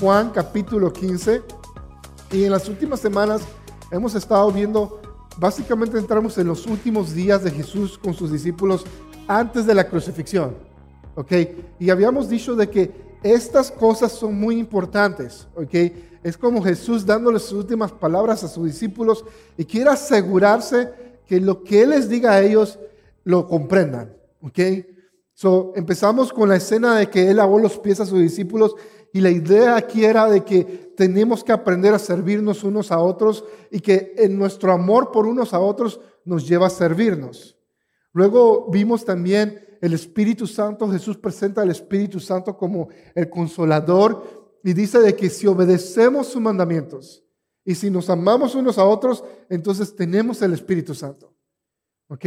Juan capítulo 15. Y en las últimas semanas hemos estado viendo, básicamente entramos en los últimos días de Jesús con sus discípulos antes de la crucifixión. ¿Ok? Y habíamos dicho de que estas cosas son muy importantes. ¿Ok? Es como Jesús dándole sus últimas palabras a sus discípulos y quiere asegurarse que lo que Él les diga a ellos lo comprendan. ¿Ok? So, empezamos con la escena de que Él lavó los pies a sus discípulos y la idea aquí era de que tenemos que aprender a servirnos unos a otros y que en nuestro amor por unos a otros nos lleva a servirnos. Luego vimos también el Espíritu Santo. Jesús presenta al Espíritu Santo como el consolador y dice de que si obedecemos sus mandamientos y si nos amamos unos a otros, entonces tenemos el Espíritu Santo. ¿Ok?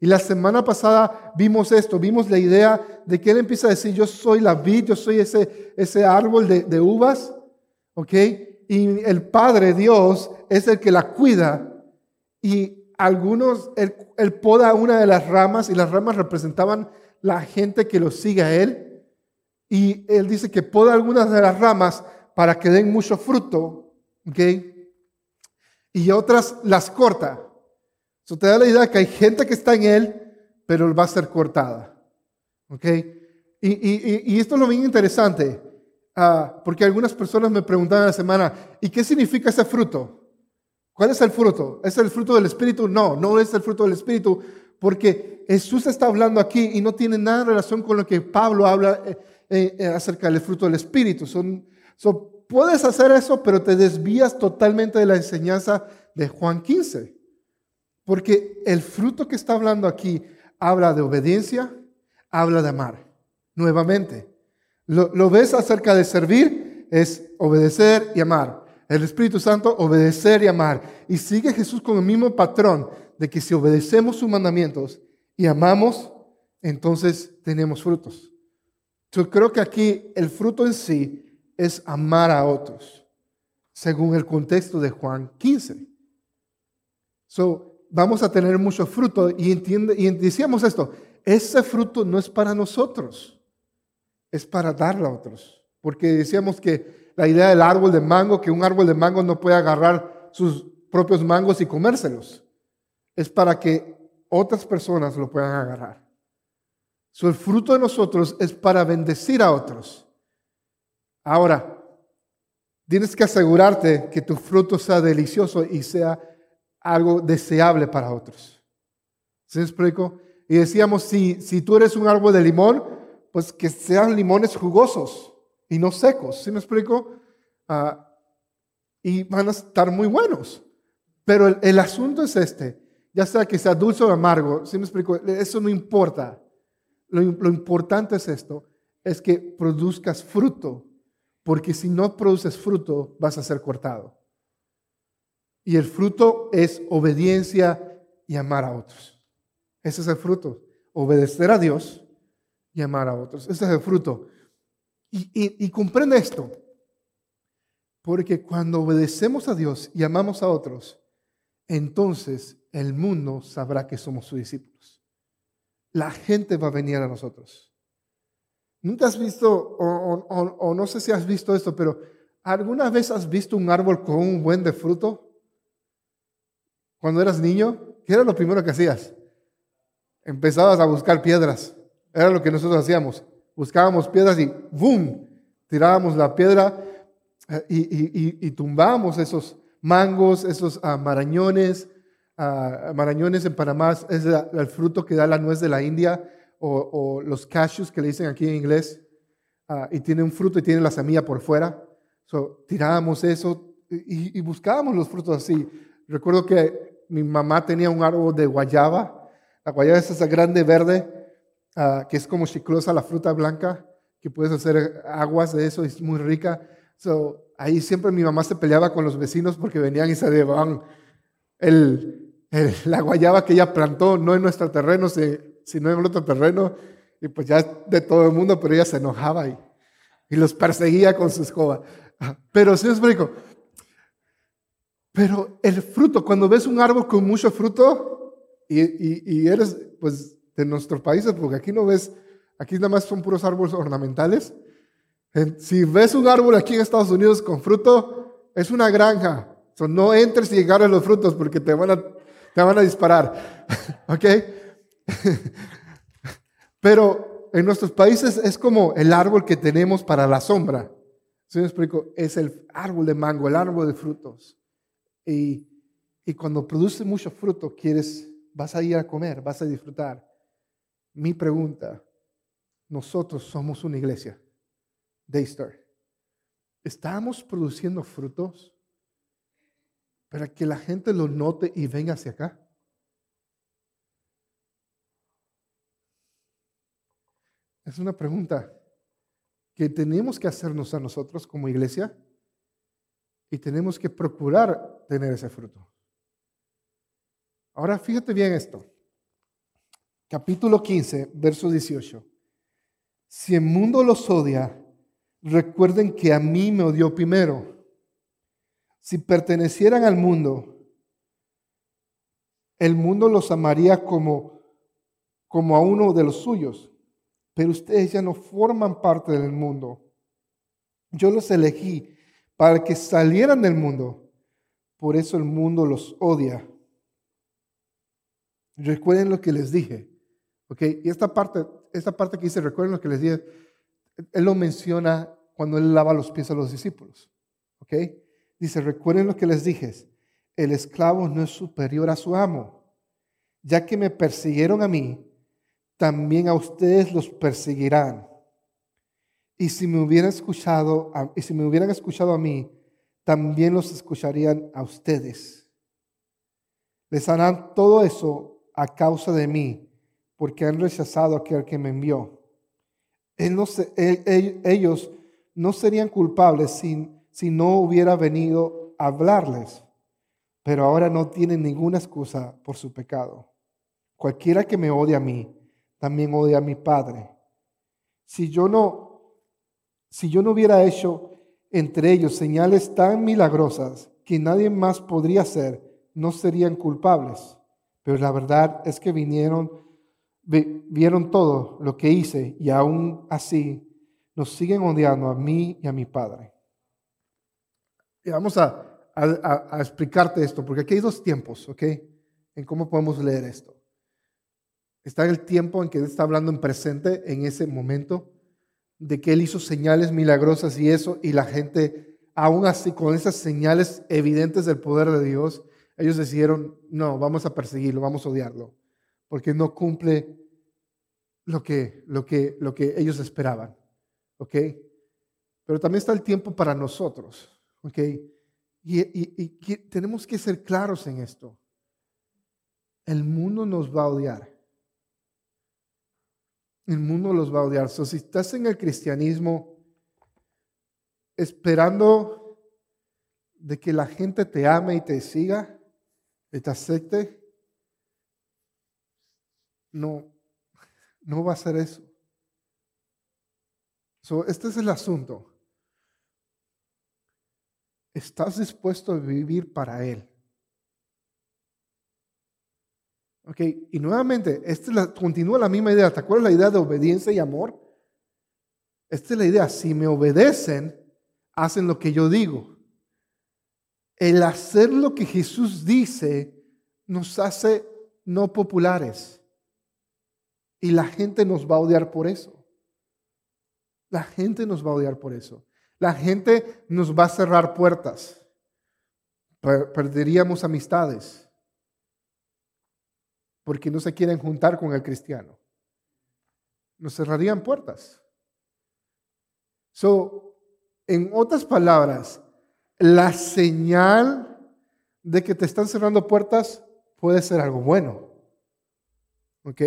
Y la semana pasada vimos esto, vimos la idea de que Él empieza a decir, yo soy la vid, yo soy ese, ese árbol de, uvas, ¿ok? Y el Padre Dios es el que la cuida. Y algunos, él, él poda una de las ramas y las ramas representaban la gente que lo sigue a Él. Y Él dice que poda algunas de las ramas para que den mucho fruto, ¿ok? Y otras las corta. Eso te da la idea que hay gente que está en él, pero va a ser cortada. ¿Ok? Y, esto es lo bien interesante, ah, porque algunas personas me preguntaban la semana, ¿y qué significa ese fruto? ¿Cuál es el fruto? ¿Es el fruto del Espíritu? No, no es el fruto del Espíritu, porque Jesús está hablando aquí y no tiene nada en relación con lo que Pablo habla eh, eh, eh, acerca del fruto del Espíritu. Son, puedes hacer eso, pero te desvías totalmente de la enseñanza de Juan 15. Porque el fruto que está hablando aquí habla de obediencia, habla de amar. Nuevamente, lo, ves acerca de servir, es obedecer y amar. El Espíritu Santo, obedecer y amar. Y sigue Jesús con el mismo patrón de que si obedecemos sus mandamientos y amamos, entonces tenemos frutos. Yo creo que aquí el fruto en sí es amar a otros, según el contexto de Juan 15. So, vamos a tener mucho fruto. Y, decíamos esto, ese fruto no es para nosotros, es para darlo a otros. Porque decíamos que la idea del árbol de mango, que un árbol de mango no puede agarrar sus propios mangos y comérselos, es para que otras personas lo puedan agarrar. So, el fruto de nosotros es para bendecir a otros. Ahora, tienes que asegurarte que tu fruto sea delicioso y sea algo deseable para otros. ¿Se explico? Y decíamos, si, si tú eres un árbol de limón, pues que sean limones jugosos y no secos. ¿Sí me explico? Ah, y van a estar muy buenos. Pero el, asunto es este, ya sea que sea dulce o amargo, ¿sí me explico? Eso no importa. Lo, lo importante es esto, es que produzcas fruto, porque si no produces fruto, vas a ser cortado. Y el fruto es obediencia y amar a otros. Ese es el fruto. Obedecer a Dios y amar a otros. Ese es el fruto. Y, comprende esto. Porque cuando obedecemos a Dios y amamos a otros, entonces el mundo sabrá que somos sus discípulos. La gente va a venir a nosotros. Nunca has visto, o, no sé si has visto esto, pero ¿alguna vez has visto un árbol con un buen de fruto? Cuando eras niño, ¿qué era lo primero que hacías? Empezabas a buscar piedras. Era lo que nosotros hacíamos. Buscábamos piedras y ¡boom! Tirábamos la piedra eh, y, tumbábamos esos mangos, esos uh, marañones. Uh, marañones en Panamá es el fruto que da la nuez de la India o, los cashews que le dicen aquí en inglés. Ah, y tiene un fruto y tiene la semilla por fuera. So, tirábamos eso y, y buscábamos los frutos así. Recuerdo que mi mamá tenía un árbol de guayaba. La guayaba es esa grande verde, ah, que es como chiclosa la fruta blanca, que puedes hacer aguas de eso, es muy rica. So, ahí siempre mi mamá se peleaba con los vecinos porque venían y se llevaban el, la guayaba que ella plantó, no en nuestro terreno, sino en el otro terreno. Y pues ya de todo el mundo, pero ella se enojaba y, y los perseguía con su escoba. Pero sí os explico, pero el fruto, cuando ves un árbol con mucho fruto y, eres pues de nuestros países, porque aquí no ves, aquí nada más son puros árboles ornamentales, Si ves un árbol aquí en Estados Unidos con fruto, es una granja. no entres y agarres los frutos porque te van a, te van a disparar. ¿Ok? Pero en nuestros países es como el árbol que tenemos para la sombra. ¿Sí me explico? Es el árbol de mango, el árbol de frutos. Y, cuando produce mucho fruto, quieres, vas a ir a comer, vas a disfrutar. Mi pregunta, nosotros somos una iglesia, Daystar. ¿Estamos produciendo frutos para que la gente lo note y venga hacia acá? Es una pregunta que tenemos que hacernos a nosotros como iglesia y tenemos que procurar tener ese fruto. Ahora fíjate bien esto. Capítulo 15, verso 18. Si el mundo los odia, recuerden que a mí me odió primero. Si pertenecieran al mundo, el mundo los amaría como, como a uno de los suyos pero ustedes ya no forman parte del mundo. Yo los elegí para que salieran del mundo. Por eso el mundo los odia. Recuerden lo que les dije. ¿Ok? Y esta parte, esta parte que dice, recuerden lo que les dije, él lo menciona cuando él lava los pies a los discípulos. ¿Ok? Dice, recuerden lo que les dije. El esclavo no es superior a su amo. Ya que me persiguieron a mí, también a ustedes los perseguirán. Y si me hubieran escuchado, y si me hubieran escuchado a mí, también los escucharían a ustedes. Les harán todo eso a causa de mí, porque han rechazado a aquel que me envió. ellos no serían culpables si, si no hubiera venido a hablarles, pero ahora no tienen ninguna excusa por su pecado. Cualquiera que me odie a mí, también odia a mi Padre. Si yo no, si yo no hubiera hecho entre ellos señales tan milagrosas que nadie más podría hacer, no serían culpables. Pero la verdad es que vinieron, vieron todo lo que hice y aún así nos siguen odiando a mí y a mi Padre. Y vamos a, explicarte esto, porque aquí hay dos tiempos, ¿ok? En cómo podemos leer esto. Está el tiempo en que está hablando en presente, en ese momento, de que Él hizo señales milagrosas y eso, y la gente, aún así, con esas señales evidentes del poder de Dios, ellos decidieron, no, vamos a perseguirlo, vamos a odiarlo, porque no cumple lo que, lo que, lo que ellos esperaban. ¿Ok? Pero también está el tiempo para nosotros. ¿Ok? Y, y tenemos que ser claros en esto. El mundo nos va a odiar. El mundo los va a odiar. si estás en el cristianismo esperando de que la gente te ame y te siga y te acepte, no, no va a ser eso. este es el asunto. ¿Estás dispuesto a vivir para Él? Ok, y nuevamente, esta la, continúa la misma idea. ¿Te acuerdas la idea de obediencia y amor? Esta es la idea. Si me obedecen, hacen lo que yo digo. El hacer lo que Jesús dice nos hace no populares. Y la gente nos va a odiar por eso. La gente nos va a odiar por eso. La gente nos va a cerrar puertas. Perderíamos amistades porque no se quieren juntar con el cristiano. Nos cerrarían puertas. So, en otras palabras, la señal de que te están cerrando puertas puede ser algo bueno. ¿Ok?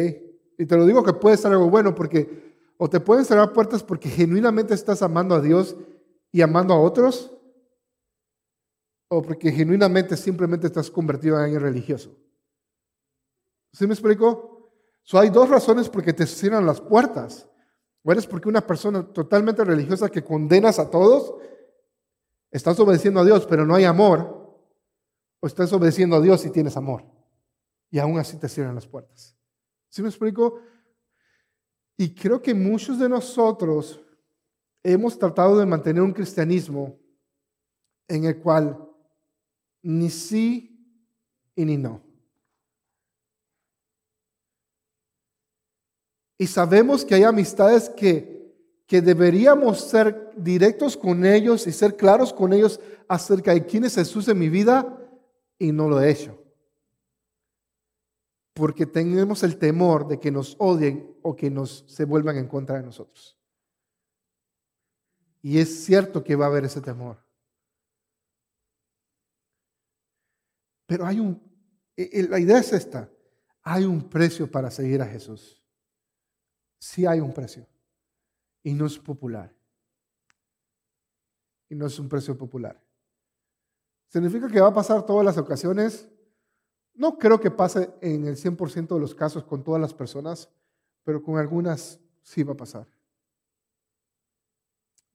Y te lo digo que puede ser algo bueno porque o te pueden cerrar puertas porque genuinamente estás amando a Dios y amando a otros, o porque genuinamente simplemente estás convertido en religioso. ¿Sí me explico? So, hay dos razones por que te cierran las puertas. O eres porque una persona totalmente religiosa que condenas a todos, estás obedeciendo a Dios, pero no hay amor. O estás obedeciendo a Dios y tienes amor. Y aún así te cierran las puertas. ¿Sí me explico? Y creo que muchos de nosotros hemos tratado de mantener un cristianismo en el cual ni sí y ni no. Y sabemos que hay amistades que, que deberíamos ser directos con ellos y ser claros con ellos acerca de quién es Jesús en mi vida y no lo he hecho. Porque tenemos el temor de que nos odien o que nos se vuelvan en contra de nosotros. Y es cierto que va a haber ese temor. Pero hay un, e, e, la idea es esta, hay un precio para seguir a Jesús. Sí hay un precio. Y no es popular. Y no es un precio popular. ¿Significa que va a pasar todas las ocasiones? No creo que pase en el 100% de los casos con todas las personas, pero con algunas sí va a pasar.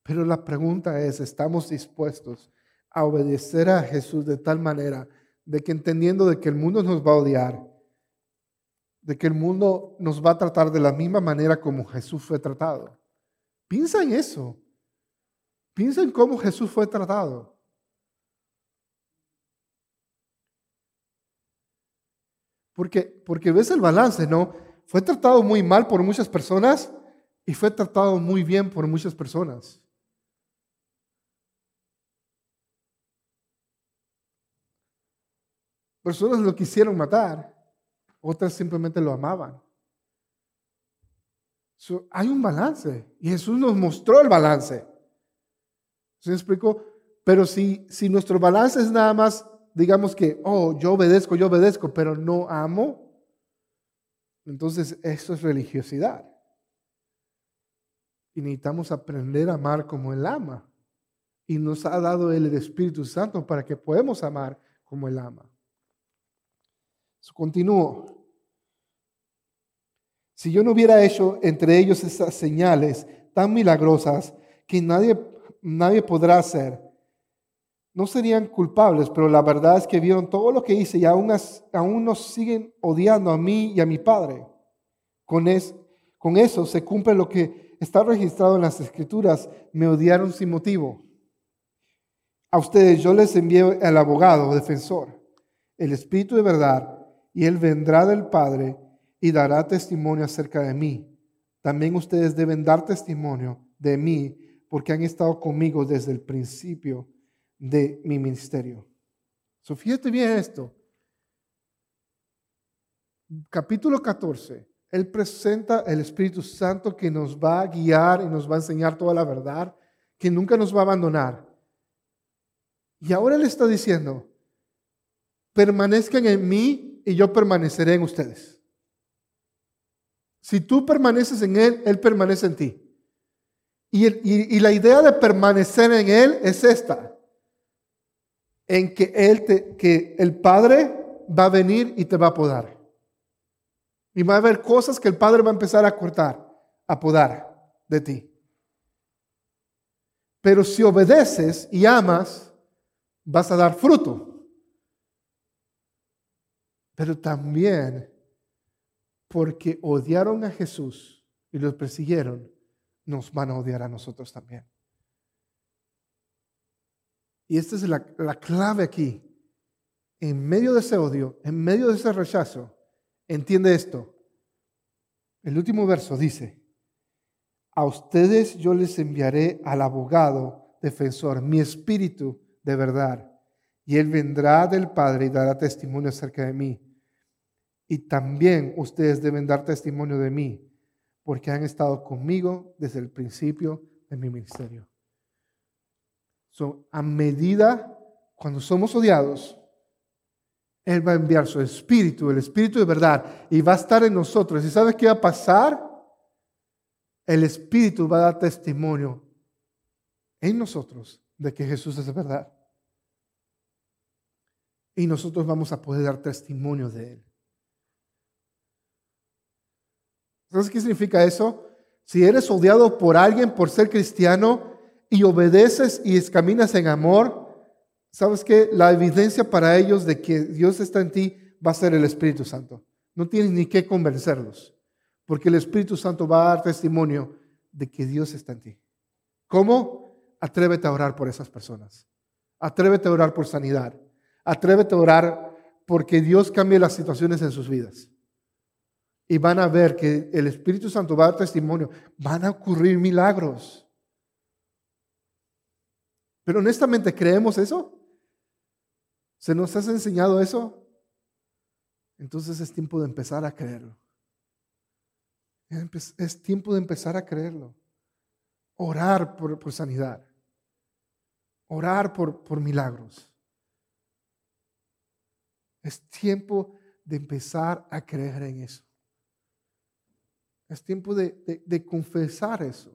Pero la pregunta es, ¿estamos dispuestos a obedecer a Jesús de tal manera de que entendiendo de que el mundo nos va a odiar, de que el mundo nos va a tratar de la misma manera como Jesús fue tratado? Piensa en eso. Piensa en cómo Jesús fue tratado. Porque, porque ves el balance, ¿no? Fue tratado muy mal por muchas personas y fue tratado muy bien por muchas personas. Personas lo quisieron matar, otras simplemente lo amaban. hay un balance y Jesús nos mostró el balance. ¿Se me explico? Pero si, si nuestro balance es nada más, digamos que, oh, yo obedezco, yo obedezco, pero no amo, entonces eso es religiosidad. Y necesitamos aprender a amar como Él ama. Y nos ha dado Él el Espíritu Santo para que podamos amar como Él ama. Continúo. Si yo no hubiera hecho entre ellos esas señales tan milagrosas que nadie, nadie podrá hacer, no serían culpables, pero la verdad es que vieron todo lo que hice y aún, aún nos siguen odiando a mí y a mi Padre. Con, es, con eso se cumple lo que está registrado en las Escrituras, me odiaron sin motivo. A ustedes yo les envío al abogado, defensor, el Espíritu de verdad y él vendrá del Padre y dará testimonio acerca de mí. También ustedes deben dar testimonio de mí porque han estado conmigo desde el principio de mi ministerio. So, fíjate bien esto. Capítulo 14. Él presenta el Espíritu Santo que nos va a guiar y nos va a enseñar toda la verdad, que nunca nos va a abandonar. Y ahora Él está diciendo, permanezcan en mí y yo permaneceré en ustedes. Si tú permaneces en Él, Él permanece en ti. Y, la idea de permanecer en Él es esta, en que, él te, el Padre va a venir y te va a podar. Y va a haber cosas que el Padre va a empezar a cortar, a podar de ti. Pero si obedeces y amas, vas a dar fruto pero también porque odiaron a Jesús y los persiguieron, nos van a odiar a nosotros también. Y esta es la, clave aquí. En medio de ese odio, en medio de ese rechazo, entiende esto. El último verso dice, a ustedes yo les enviaré al abogado defensor, mi espíritu de verdad, y él vendrá del Padre y dará testimonio acerca de mí y también ustedes deben dar testimonio de mí, porque han estado conmigo desde el principio de mi ministerio. a medida, cuando somos odiados, Él va a enviar su espíritu, el espíritu de verdad, y va a estar en nosotros. ¿Y sabes qué va a pasar? El espíritu va a dar testimonio en nosotros de que Jesús es verdad. Y nosotros vamos a poder dar testimonio de Él. ¿Sabes qué significa eso? Si eres odiado por alguien por ser cristiano y obedeces y caminas en amor, ¿sabes qué? La evidencia para ellos de que Dios está en ti va a ser el Espíritu Santo. No tienes ni que convencerlos, porque el Espíritu Santo va a dar testimonio de que Dios está en ti. ¿Cómo? Atrévete a orar por esas personas. Atrévete a orar por sanidad. Atrévete a orar porque Dios cambie las situaciones en sus vidas. Y van a ver que el Espíritu Santo va a dar testimonio. Van a ocurrir milagros. Pero honestamente, ¿creemos eso? ¿Se nos has enseñado eso? Entonces es tiempo de empezar a creerlo. Es tiempo de empezar a creerlo. Orar por, sanidad. Orar por, por milagros. Es tiempo de empezar a creer en eso. Es tiempo de, confesar eso.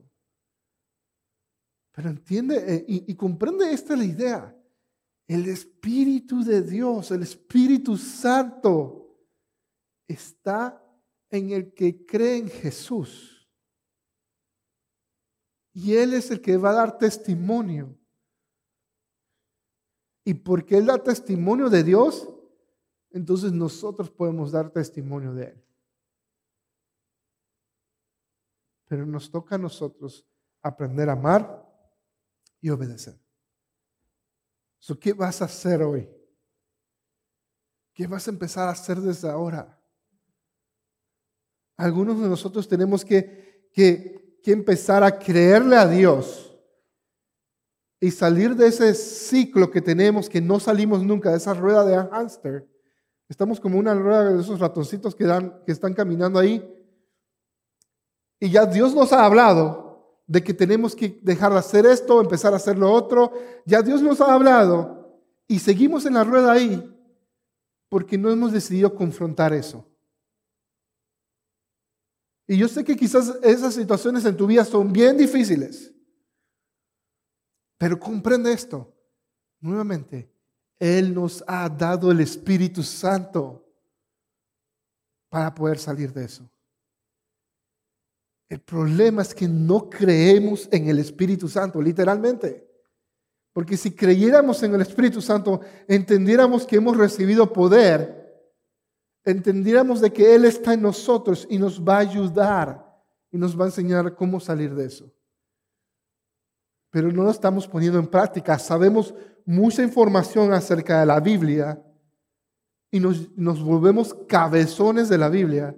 Pero entiende eh, y, y comprende esta la idea. El Espíritu de Dios, el Espíritu Santo, está en el que cree en Jesús. Y Él es el que va a dar testimonio. Y porque Él da testimonio de Dios, entonces nosotros podemos dar testimonio de Él. Pero nos toca a nosotros aprender a amar y obedecer. ¿Qué vas a hacer hoy? ¿Qué vas a empezar a hacer desde ahora? Algunos de nosotros tenemos que, que, que empezar a creerle a Dios y salir de ese ciclo que tenemos, que no salimos nunca, de esa rueda de hámster. Estamos como una rueda de esos ratoncitos que, dan, que están caminando ahí y ya Dios nos ha hablado de que tenemos que dejar de hacer esto, empezar a hacer lo otro. Ya Dios nos ha hablado y seguimos en la rueda ahí porque no hemos decidido confrontar eso. Y yo sé que quizás esas situaciones en tu vida son bien difíciles. Pero comprende esto. Nuevamente, Él nos ha dado el Espíritu Santo para poder salir de eso. El problema es que no creemos en el Espíritu Santo, literalmente. Porque si creyéramos en el Espíritu Santo, entendiéramos que hemos recibido poder, entendiéramos de que Él está en nosotros y nos va a ayudar y nos va a enseñar cómo salir de eso. Pero no lo estamos poniendo en práctica. Sabemos mucha información acerca de la Biblia y nos, nos volvemos cabezones de la Biblia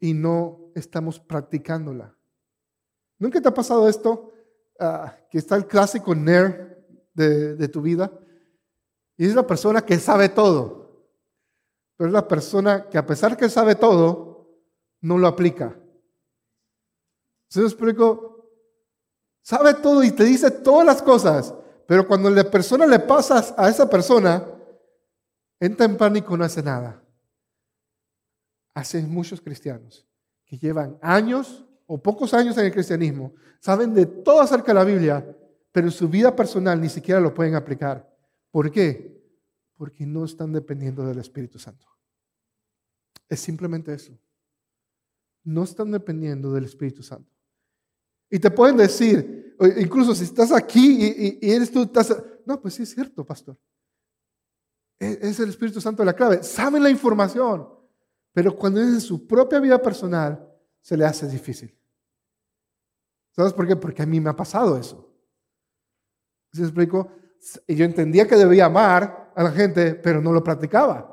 y no estamos practicándola. ¿Nunca te ha pasado esto? Ah, que está el clásico nerd de, tu vida. Y es la persona que sabe todo. Pero es la persona que a pesar que sabe todo, no lo aplica. ¿Se lo explico? Sabe todo y te dice todas las cosas. Pero cuando la persona le pasas a esa persona, entra en pánico y no hace nada. Hacen muchos cristianos que llevan años o pocos años en el cristianismo, saben de todo acerca de la Biblia, pero en su vida personal ni siquiera lo pueden aplicar. ¿Por qué? Porque no están dependiendo del Espíritu Santo. Es simplemente eso. No están dependiendo del Espíritu Santo. Y te pueden decir, incluso si estás aquí y, eres tú, estás, no, pues sí es cierto, pastor. E, es el Espíritu Santo la clave. Saben la información. Pero cuando es en su propia vida personal, se le hace difícil. ¿Sabes por qué? Porque a mí me ha pasado eso. ¿Se explico? Y yo entendía que debía amar a la gente, pero no lo practicaba.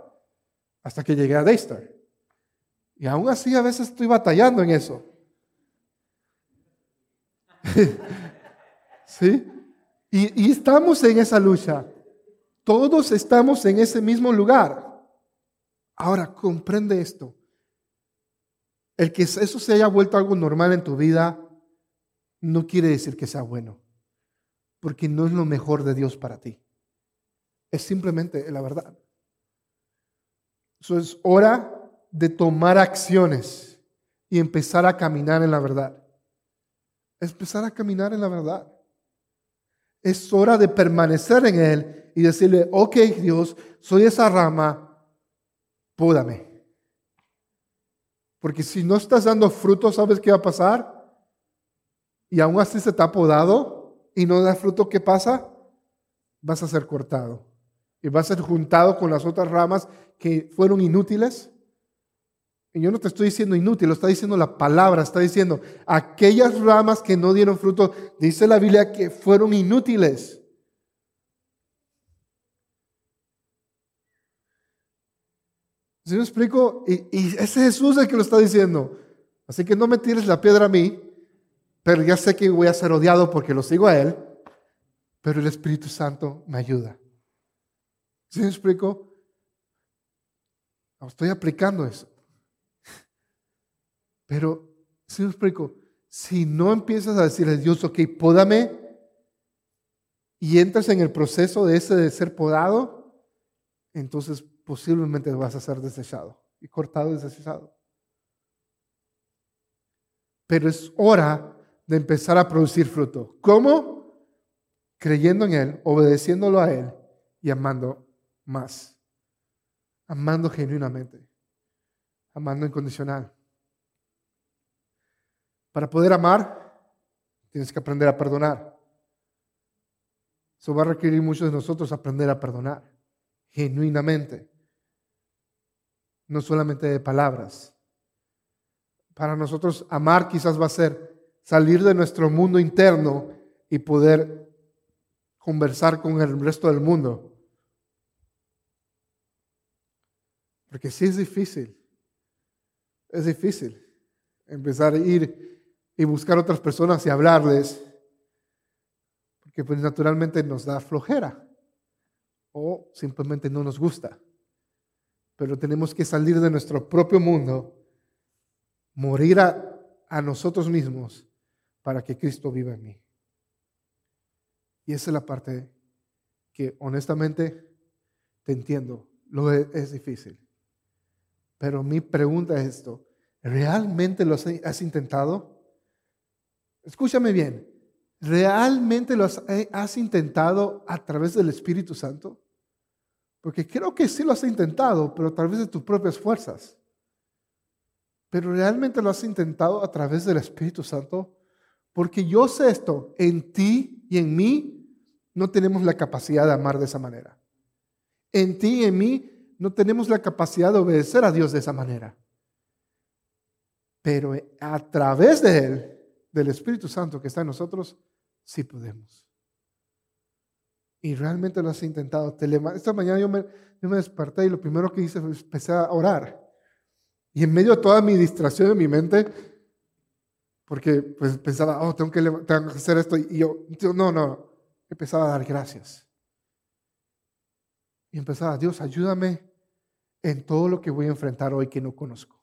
Hasta que llegué a Daystar. Y aún así a veces estoy batallando en eso. ¿Sí? Y, y estamos en esa lucha. Todos estamos en ese mismo lugar. Ahora, comprende esto. El que eso se haya vuelto algo normal en tu vida no quiere decir que sea bueno, porque no es lo mejor de Dios para ti. Es simplemente la verdad. Eso es hora de tomar acciones y empezar a caminar en la verdad. Empezar a caminar en la verdad. Es hora de permanecer en Él y decirle, ok Dios, soy esa rama, pódame. Porque si no estás dando fruto, ¿sabes qué va a pasar? Y aún así se te ha podado y no da fruto, ¿qué pasa? Vas a ser cortado. Y vas a ser juntado con las otras ramas que fueron inútiles. Y yo no te estoy diciendo inútil, lo está diciendo la palabra, está diciendo aquellas ramas que no dieron fruto, dice la Biblia que fueron inútiles. ¿Sí me explico? Y, y es Jesús el que lo está diciendo. Así que no me tires la piedra a mí, pero ya sé que voy a ser odiado porque lo sigo a Él, pero el Espíritu Santo me ayuda. ¿Sí me explico? Estoy aplicando eso. Pero, si me explico, si no empiezas a decirle a Dios, ok, pódame, y entras en el proceso de ese de ser podado, entonces posiblemente vas a ser desechado y cortado y desechado. Pero es hora de empezar a producir fruto. ¿Cómo? Creyendo en Él, obedeciéndolo a Él y amando más. Amando genuinamente. Amando incondicional. Para poder amar, tienes que aprender a perdonar. Eso va a requerir mucho de nosotros aprender a perdonar genuinamente. No solamente de palabras. Para nosotros amar quizás va a ser salir de nuestro mundo interno y poder conversar con el resto del mundo. Porque sí es difícil. Es difícil empezar a ir y buscar otras personas y hablarles. Porque pues naturalmente nos da flojera o simplemente no nos gusta. Pero tenemos que salir de nuestro propio mundo, morir a, nosotros mismos para que Cristo viva en mí. Y esa es la parte que honestamente te entiendo, lo es, es difícil. Pero mi pregunta es esto, ¿realmente lo has, intentado? Escúchame bien, ¿realmente lo eh, has intentado a través del Espíritu Santo? Porque creo que sí lo has intentado, pero a través de tus propias fuerzas. Pero realmente lo has intentado a través del Espíritu Santo. Porque yo sé esto, en ti y en mí no tenemos la capacidad de amar de esa manera. En ti y en mí no tenemos la capacidad de obedecer a Dios de esa manera. Pero a través de Él, del Espíritu Santo que está en nosotros, sí podemos. Y realmente lo has intentado. Esta mañana yo me, yo desperté y lo primero que hice fue empecé a orar. Y en medio de toda mi distracción en mi mente, porque pues pensaba, oh, tengo que, hacer esto. Y yo, no, no, empezaba a dar gracias. Y empezaba, Dios, ayúdame en todo lo que voy a enfrentar hoy que no conozco.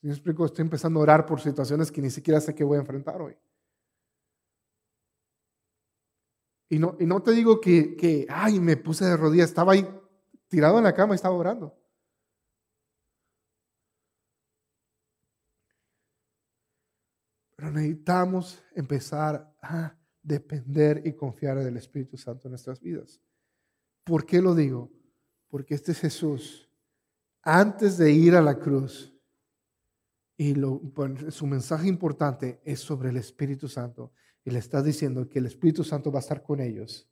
¿Me explico? Estoy empezando a orar por situaciones que ni siquiera sé que voy a enfrentar hoy. Y no, y no te digo que, que, ay, me puse de rodillas, estaba ahí tirado en la cama y estaba orando. Pero necesitamos empezar a depender y confiar en el Espíritu Santo en nuestras vidas. ¿Por qué lo digo? Porque este Jesús, antes de ir a la cruz, y su mensaje importante es sobre el Espíritu Santo, y le está diciendo que el Espíritu Santo va a estar con ellos,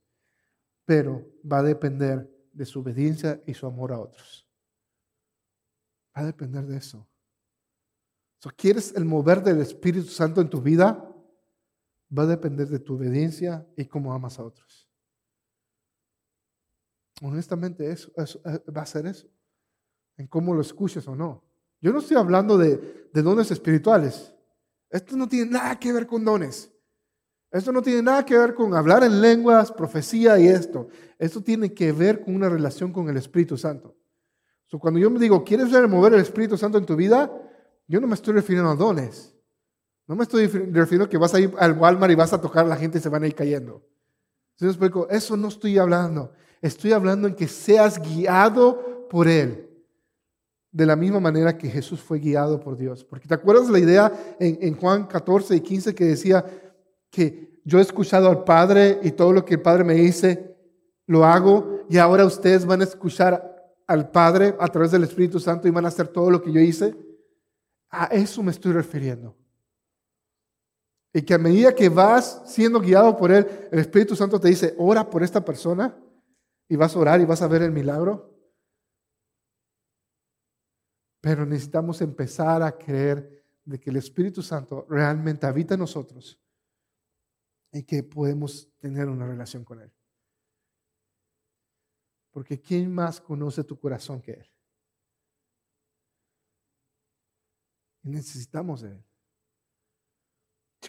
pero va a depender de su obediencia y su amor a otros. Va a depender de eso. ¿Quieres el mover del Espíritu Santo en tu vida? Va a depender de tu obediencia y cómo amas a otros. Honestamente, eso, eh, va a ser eso. En cómo lo escuches o no. Yo no estoy hablando de, de dones espirituales. Esto no tiene nada que ver con dones. Esto no tiene nada que ver con hablar en lenguas, profecía y esto. Esto tiene que ver con una relación con el Espíritu Santo. cuando yo me digo, ¿quieres ver mover el Espíritu Santo en tu vida? Yo no me estoy refiriendo a dones. No me estoy refiriendo a que vas a ir al Walmart y vas a tocar a la gente y se van a ir cayendo. Eso no estoy hablando. Estoy hablando en que seas guiado por Él. De la misma manera que Jesús fue guiado por Dios. Porque te acuerdas la idea en, en Juan 14 y 15 que decía que yo he escuchado al Padre y todo lo que el Padre me dice, lo hago y ahora ustedes van a escuchar al Padre a través del Espíritu Santo y van a hacer todo lo que yo hice. A eso me estoy refiriendo. Y que a medida que vas siendo guiado por Él, el Espíritu Santo te dice, ora por esta persona y vas a orar y vas a ver el milagro. Pero necesitamos empezar a creer de que el Espíritu Santo realmente habita en nosotros y que podemos tener una relación con Él. Porque ¿quién más conoce tu corazón que Él? Y necesitamos de Él.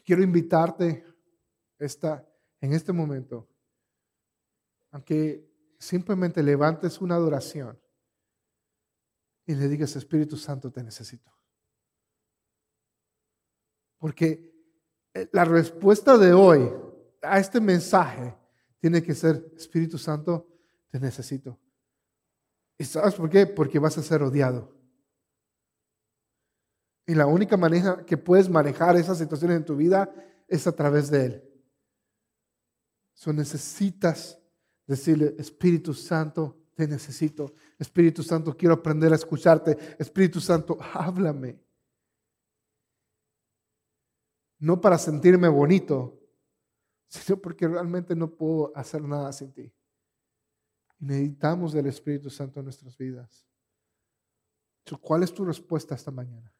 Quiero invitarte esta, en este momento, aunque simplemente levantes una adoración y le digas, Espíritu Santo, te necesito. Porque la respuesta de hoy a este mensaje tiene que ser, Espíritu Santo, te necesito. ¿Y sabes por qué? Porque vas a ser odiado. Y la única manera que puedes manejar esas situaciones en tu vida es a través de Él. So necesitas decirle, Espíritu Santo, te necesito. Espíritu Santo, quiero aprender a escucharte. Espíritu Santo, háblame. No para sentirme bonito, sino porque realmente no puedo hacer nada sin ti. necesitamos del Espíritu Santo en nuestras vidas. ¿Cuál es tu respuesta esta mañana?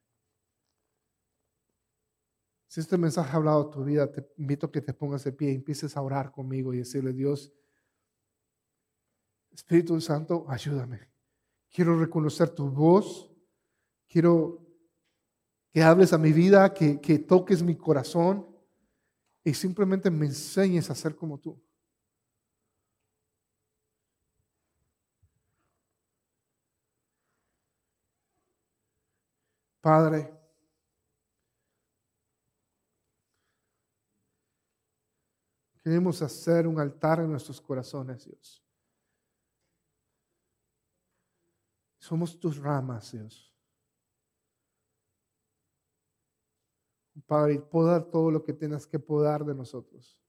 Si este mensaje ha hablado a tu vida, te invito a que te pongas de pie y empieces a orar conmigo y decirle, Dios, Espíritu Santo, ayúdame. Quiero reconocer tu voz. Quiero que hables a mi vida, que, que toques mi corazón y simplemente me enseñes a ser como tú. Padre, Queremos hacer un altar en nuestros corazones, Dios. Somos tus ramas, Dios. Padre, podar todo lo que tengas que podar de nosotros.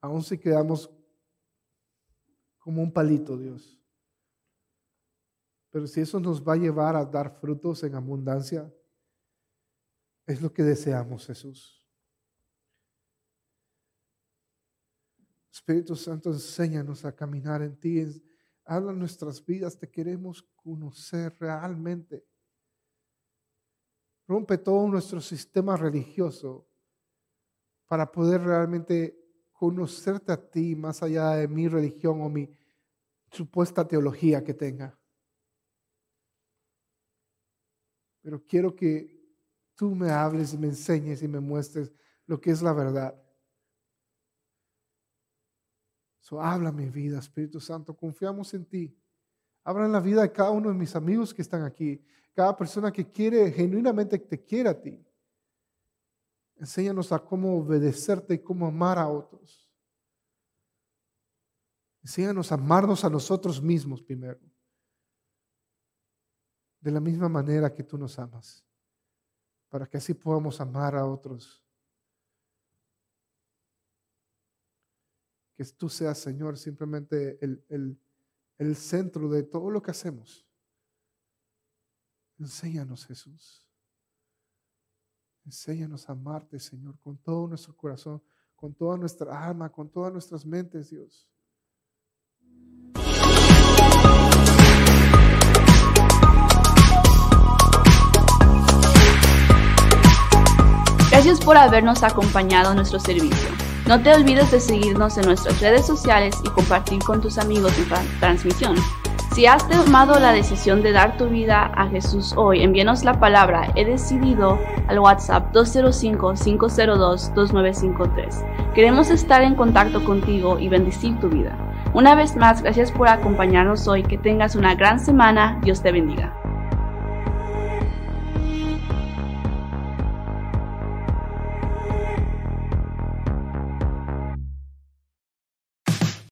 Aun si quedamos como un palito, Dios. Pero si eso nos va a llevar a dar frutos en abundancia, es lo que deseamos, Jesús. Espíritu Santo, enséñanos a caminar en ti. Habla nuestras vidas, te queremos conocer realmente. Rompe todo nuestro sistema religioso para poder realmente conocerte a ti más allá de mi religión o mi supuesta teología que tenga. Pero quiero que tú me hables y me enseñes y me muestres lo que es la verdad. So, habla mi vida, Espíritu Santo, confiamos en ti. Habla en la vida de cada uno de mis amigos que están aquí, cada persona que quiere, genuinamente te quiere a ti. Enséñanos a cómo obedecerte y cómo amar a otros. Enséñanos a amarnos a nosotros mismos primero. De la misma manera que tú nos amas. Para que así podamos amar a otros que tú seas, Señor, simplemente el, el centro de todo lo que hacemos. Enséñanos, Jesús. Enséñanos a amarte, Señor, con todo nuestro corazón, con toda nuestra alma, con todas nuestras mentes, Dios. Gracias por habernos acompañado en nuestro servicio. No te olvides de seguirnos en nuestras redes sociales y compartir con tus amigos nuestra transmisión. Si has tomado la decisión de dar tu vida a Jesús hoy, envíanos la palabra He decidido al WhatsApp 205-502-2953. Queremos estar en contacto contigo y bendecir tu vida. Una vez más, gracias por acompañarnos hoy. Que tengas una gran semana. Dios te bendiga.